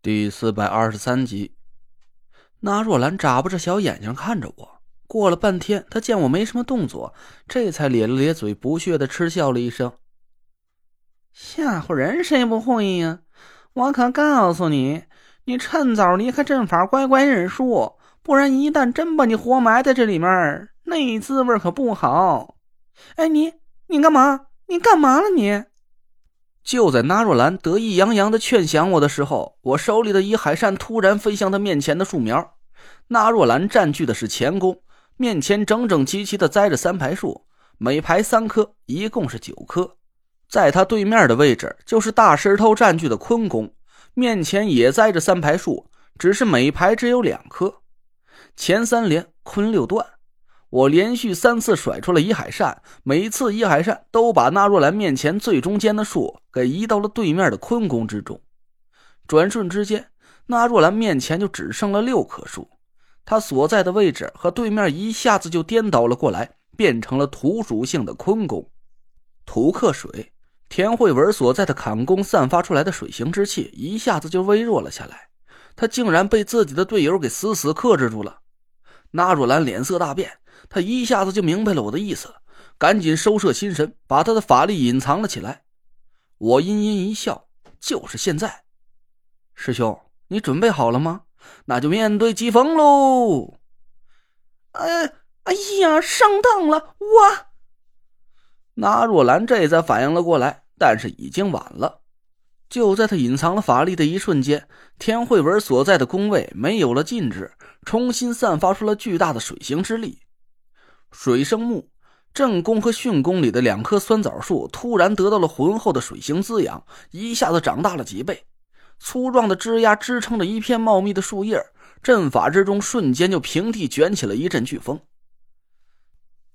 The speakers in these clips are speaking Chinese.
第四百二十三集，那若兰眨巴着小眼睛看着我。过了半天，她见我没什么动作，这才咧了咧嘴，不屑的嗤笑了一声：“吓唬人谁不会呀？我可告诉你，你趁早离开阵法，乖乖认输，不然一旦真把你活埋在这里面，那滋味可不好。哎，你你干嘛？你干嘛了你？”就在纳若兰得意洋洋的劝降我的时候，我手里的一海扇突然飞向他面前的树苗。纳若兰占据的是前宫，面前整整齐齐的栽着三排树，每排三棵，一共是九棵。在他对面的位置就是大石头占据的坤宫，面前也栽着三排树，只是每排只有两棵。前三连，坤六段。我连续三次甩出了移海扇，每次移海扇都把纳若兰面前最中间的树给移到了对面的坤宫之中。转瞬之间，纳若兰面前就只剩了六棵树，她所在的位置和对面一下子就颠倒了过来，变成了土属性的坤宫。土克水，田慧文所在的坎宫散发出来的水行之气一下子就微弱了下来，他竟然被自己的队友给死死克制住了。纳若兰脸色大变。他一下子就明白了我的意思，赶紧收摄心神，把他的法力隐藏了起来。我阴阴一笑，就是现在。师兄，你准备好了吗？那就面对疾风喽！哎，哎呀，上当了！我……那若兰这才反应了过来，但是已经晚了。就在他隐藏了法力的一瞬间，田慧文所在的宫位没有了禁制，重新散发出了巨大的水行之力。水生木，正宫和巽宫里的两棵酸枣树突然得到了浑厚的水行滋养，一下子长大了几倍。粗壮的枝丫支撑着一片茂密的树叶，阵法之中瞬间就平地卷起了一阵飓风。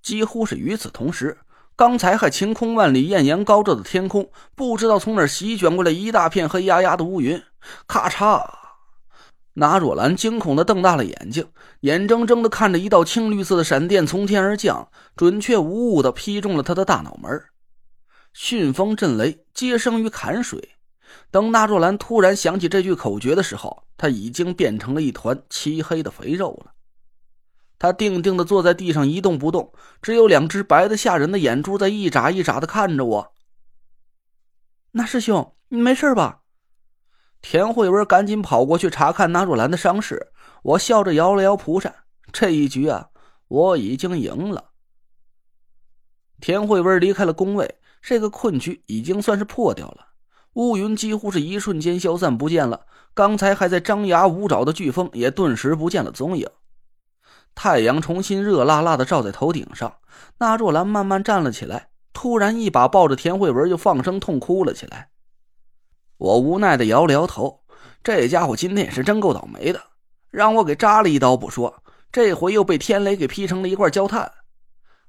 几乎是与此同时，刚才还晴空万里、艳阳高照的天空，不知道从哪席卷过来一大片黑压压的乌云，咔嚓。那若兰惊恐的瞪大了眼睛，眼睁睁的看着一道青绿色的闪电从天而降，准确无误的劈中了他的大脑门。迅风震雷，皆生于坎水。等那若兰突然想起这句口诀的时候，他已经变成了一团漆黑的肥肉了。他定定的坐在地上一动不动，只有两只白的吓人的眼珠在一眨一眨的看着我。那师兄，你没事吧？田慧文赶紧跑过去查看纳若兰的伤势，我笑着摇了摇蒲扇。这一局啊，我已经赢了。田慧文离开了工位，这个困局已经算是破掉了。乌云几乎是一瞬间消散不见了，刚才还在张牙舞爪的飓风也顿时不见了踪影。太阳重新热辣辣的照在头顶上，纳若兰慢慢站了起来，突然一把抱着田慧文就放声痛哭了起来。我无奈的摇了摇头，这家伙今天也是真够倒霉的，让我给扎了一刀不说，这回又被天雷给劈成了一块焦炭，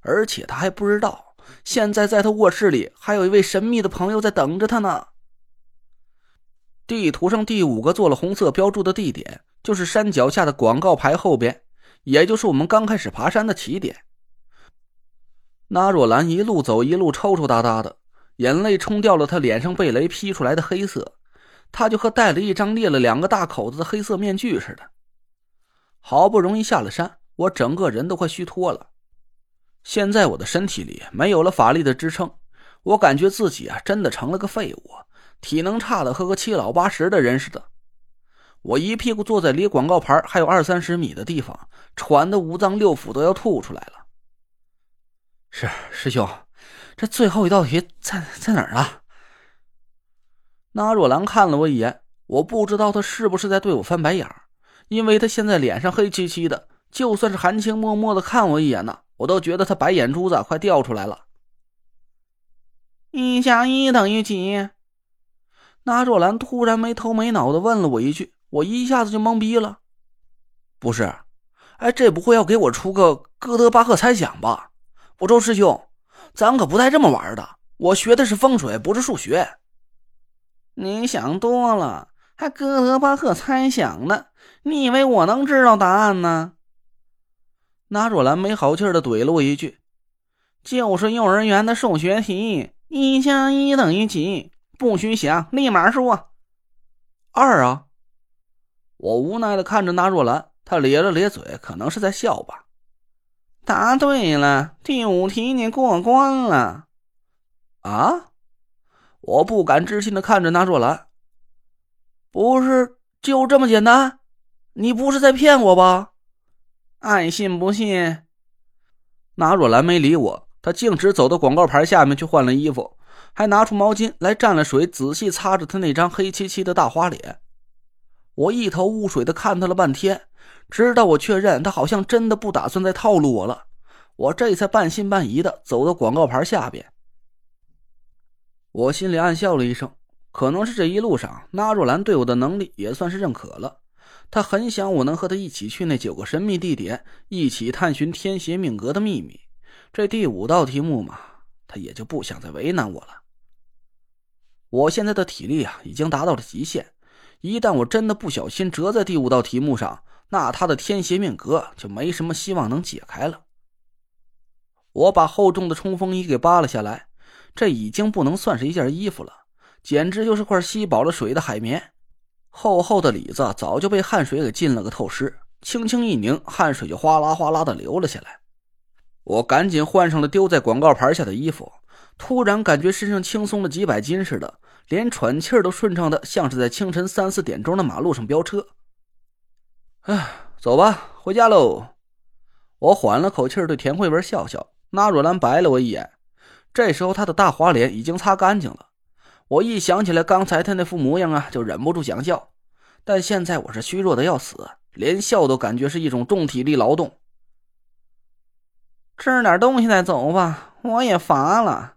而且他还不知道，现在在他卧室里还有一位神秘的朋友在等着他呢。地图上第五个做了红色标注的地点，就是山脚下的广告牌后边，也就是我们刚开始爬山的起点。那若兰一路走一路抽抽搭搭的。眼泪冲掉了他脸上被雷劈出来的黑色，他就和戴了一张裂了两个大口子的黑色面具似的。好不容易下了山，我整个人都快虚脱了。现在我的身体里没有了法力的支撑，我感觉自己啊真的成了个废物，体能差的和个七老八十的人似的。我一屁股坐在离广告牌还有二三十米的地方，喘的五脏六腑都要吐出来了。是师兄。这最后一道题在在哪儿啊？那若兰看了我一眼，我不知道他是不是在对我翻白眼儿，因为他现在脸上黑漆漆的，就算是含情脉脉的看我一眼呢，我都觉得他白眼珠子快掉出来了。一加一等于几？那若兰突然没头没脑的问了我一句，我一下子就懵逼了。不是，哎，这不会要给我出个哥德巴赫猜想吧？我周师兄。咱可不带这么玩的。我学的是风水，不是数学。你想多了，还哥德巴赫猜想呢？你以为我能知道答案呢？那若兰没好气的怼了我一句：“就是幼儿园的数学题，一加一等于几？不许想，立马说。二啊！我无奈的看着那若兰，她咧了咧嘴，可能是在笑吧。答对了，第五题你过关了。啊！我不敢置信的看着那若兰。不是就这么简单？你不是在骗我吧？爱信不信。那若兰没理我，她径直走到广告牌下面去换了衣服，还拿出毛巾来蘸了水，仔细擦着她那张黑漆漆的大花脸。我一头雾水的看她了半天，直到我确认他好像真的不打算再套路我了，我这才半信半疑的走到广告牌下边。我心里暗笑了一声，可能是这一路上纳若兰对我的能力也算是认可了，他很想我能和他一起去那九个神秘地点，一起探寻天邪命格的秘密。这第五道题目嘛，他也就不想再为难我了。我现在的体力啊，已经达到了极限。一旦我真的不小心折在第五道题目上，那他的天邪命格就没什么希望能解开了。我把厚重的冲锋衣给扒了下来，这已经不能算是一件衣服了，简直就是块吸饱了水的海绵。厚厚的里子早就被汗水给浸了个透湿，轻轻一拧，汗水就哗啦哗啦的流了下来。我赶紧换上了丢在广告牌下的衣服，突然感觉身上轻松了几百斤似的。连喘气儿都顺畅的，像是在清晨三四点钟的马路上飙车。哎，走吧，回家喽！我缓了口气对田慧文笑笑。那若兰白了我一眼，这时候她的大花脸已经擦干净了。我一想起来刚才她那副模样啊，就忍不住想笑。但现在我是虚弱的要死，连笑都感觉是一种重体力劳动。吃点东西再走吧，我也乏了。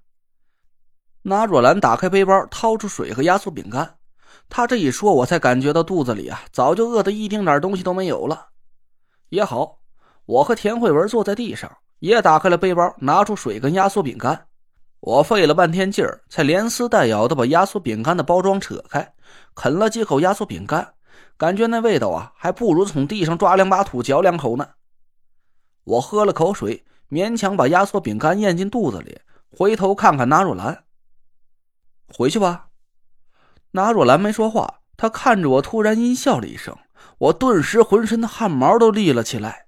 那若兰打开背包，掏出水和压缩饼干。他这一说，我才感觉到肚子里啊，早就饿得一丁点东西都没有了。也好，我和田慧文坐在地上，也打开了背包，拿出水跟压缩饼干。我费了半天劲儿，才连撕带咬的把压缩饼干的包装扯开，啃了几口压缩饼干，感觉那味道啊，还不如从地上抓两把土嚼两口呢。我喝了口水，勉强把压缩饼干咽进肚子里，回头看看那若兰。回去吧。那若兰没说话，她看着我，突然阴笑了一声，我顿时浑身的汗毛都立了起来。